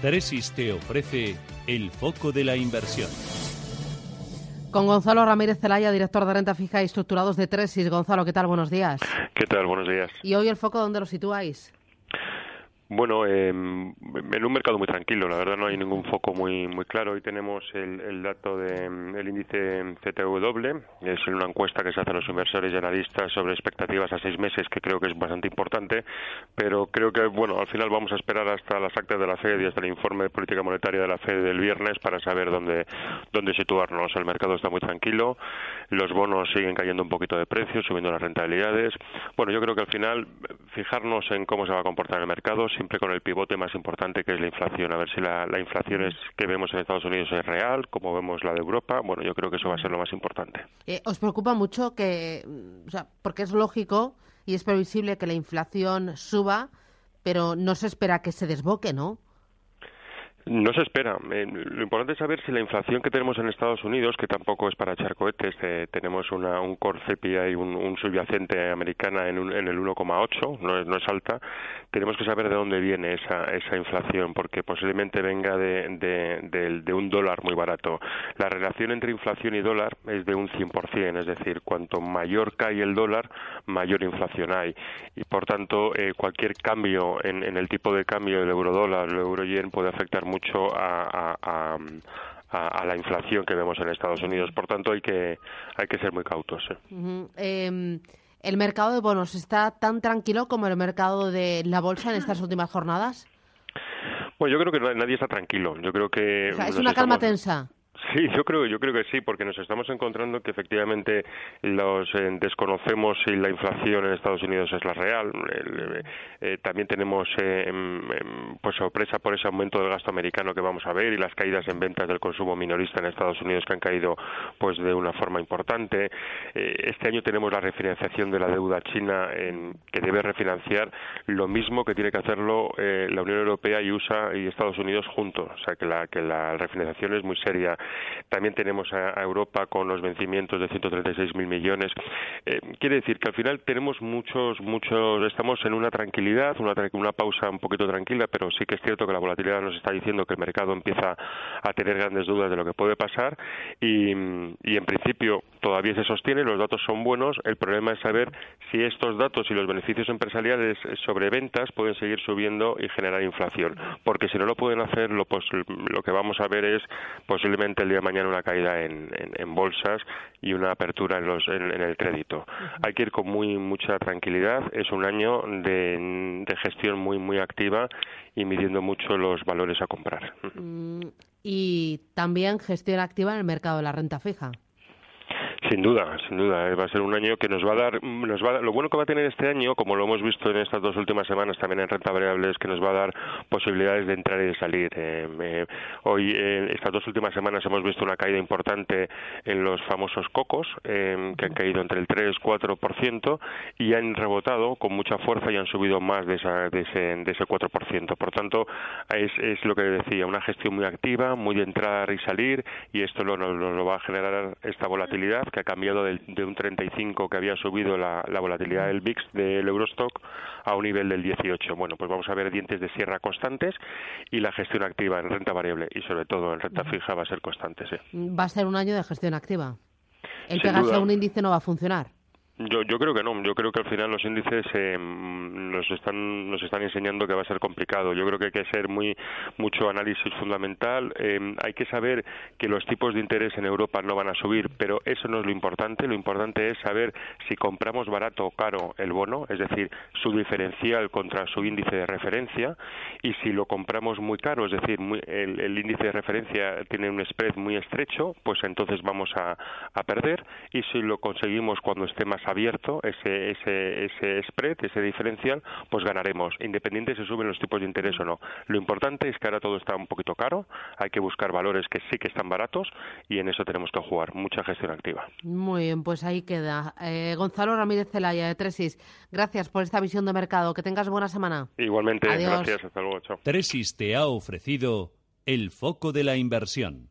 Tresis te ofrece el foco de la inversión. Con Gonzalo Ramírez Zelaya, director de renta fija y estructurados de Tresis. Gonzalo, ¿qué tal? Buenos días. ¿Qué tal? Buenos días. ¿Y hoy el foco dónde lo situáis? Bueno, eh, en un mercado muy tranquilo, la verdad no hay ningún foco muy muy claro. Hoy tenemos el, dato del de, índice CTW, es una encuesta que se hace a los inversores y analistas sobre expectativas a seis meses, que creo que es bastante importante, pero creo que, bueno, al final vamos a esperar hasta las actas de la FED y hasta el informe de política monetaria de la FED del viernes para saber dónde, dónde situarnos. El mercado está muy tranquilo, los bonos siguen cayendo un poquito de precio, subiendo las rentabilidades. Bueno, yo creo que al final fijarnos en cómo se va a comportar el mercado, siempre con el pivote más importante que es la inflación, a ver si la, la inflación es, que vemos en Estados Unidos es real, como vemos la de Europa, bueno, yo creo que eso va a ser lo más importante. Eh, ¿Os preocupa mucho que, o sea, porque es lógico y es previsible que la inflación suba, pero no se espera que se desboque, ¿no? No se espera. Eh, lo importante es saber si la inflación que tenemos en Estados Unidos, que tampoco es para echar cohetes, eh, tenemos una, un core CPI, un, un subyacente americana en, un, en el 1,8, no es, no es alta, tenemos que saber de dónde viene esa, esa inflación, porque posiblemente venga de, de, un dólar muy barato. La relación entre inflación y dólar es de un 100%, es decir, cuanto mayor cae el dólar, mayor inflación hay. Y por tanto, eh, cualquier cambio en, en el tipo de cambio del euro-dólar, el euro-yen puede afectar mucho mucho a, a, a, a, la inflación que vemos en Estados Unidos. Por tanto, hay que, hay que ser muy cautos. ¿eh? Uh -huh. eh, ¿El mercado de bonos está tan tranquilo como el mercado de la bolsa en estas últimas jornadas? Bueno, yo creo que nadie está tranquilo. Yo creo que o sea, es una calma estamos... tensa. Sí, yo creo, yo creo que sí, porque nos estamos encontrando que efectivamente los eh, desconocemos si la inflación en Estados Unidos es la real. Eh, eh, también tenemos eh, pues sorpresa por ese aumento del gasto americano que vamos a ver y las caídas en ventas del consumo minorista en Estados Unidos que han caído pues de una forma importante. este año tenemos la refinanciación de la deuda china en, que debe refinanciar lo mismo que tiene que hacerlo la Unión Europea y USA y Estados Unidos juntos. O sea que la que la refinanciación es muy seria también tenemos a, Europa con los vencimientos de 136.000 millones. Eh, quiere decir que al final tenemos muchos, muchos, estamos en una tranquilidad, una, una pausa un poquito tranquila, pero sí que es cierto que la volatilidad nos está diciendo que el mercado empieza a tener grandes dudas de lo que puede pasar y, y en principio todavía se sostiene, los datos son buenos, el problema es saber si estos datos y los beneficios empresariales sobre ventas pueden seguir subiendo y generar inflación, porque si no lo pueden hacer, lo, pues, lo que vamos a ver es posiblemente el día mañana una caída en, en, en bolsas y una apertura en, los, en, en el crédito. Uh -huh. Hay que ir con muy mucha tranquilidad. Es un año de, de gestión muy muy activa y midiendo mucho los valores a comprar. Mm, y también gestión activa en el mercado de la renta fija. Sin duda, sin duda. Va a ser un año que nos va a dar, nos va lo bueno que va a tener este año, como lo hemos visto en estas dos últimas semanas también en renta variable, es que nos va a dar posibilidades de entrar y de salir. Eh, eh, hoy, eh, estas dos últimas semanas hemos visto una caída importante en los famosos cocos, eh, que han caído entre el 3 4% y han rebotado con mucha fuerza y han subido más de, esa, de, ese, de ese 4%. Por tanto, es, lo que decía, una gestión muy activa, muy de entrar y salir, y esto lo, lo va a generar esta volatilidad que ha cambiado de, de un 35 que había subido la, la, volatilidad del VIX del Eurostock a un nivel del 18. Bueno, pues vamos a ver dientes de sierra constantes y la gestión activa en renta variable y sobre todo en renta fija va a ser constante. Sí. Va a ser un año de gestión activa. El Sin pegarse duda. a un índice no va a funcionar. Yo, yo creo que no. Yo creo que al final los índices eh, nos están nos están enseñando que va a ser complicado. Yo creo que hay que hacer muy mucho análisis fundamental. Eh, hay que saber que los tipos de interés en Europa no van a subir, pero eso no es lo importante. Lo importante es saber si compramos barato o caro el bono, es decir, su diferencial contra su índice de referencia, y si lo compramos muy caro, es decir, muy, el, el, índice de referencia tiene un spread muy estrecho, pues entonces vamos a, a perder. Y si lo conseguimos cuando esté más abierto ese, ese, ese spread, ese diferencial, pues ganaremos, independiente si suben los tipos de interés o no. Lo importante es que ahora todo está un poquito caro, hay que buscar valores que sí que están baratos y en eso tenemos que jugar, mucha gestión activa. Muy bien, pues ahí queda. Eh, Gonzalo Ramírez Celaya de Tresis, gracias por esta visión de mercado. Que tengas buena semana. Igualmente, gracias. Hasta luego. Chao. Tresis te ha ofrecido el foco de la inversión.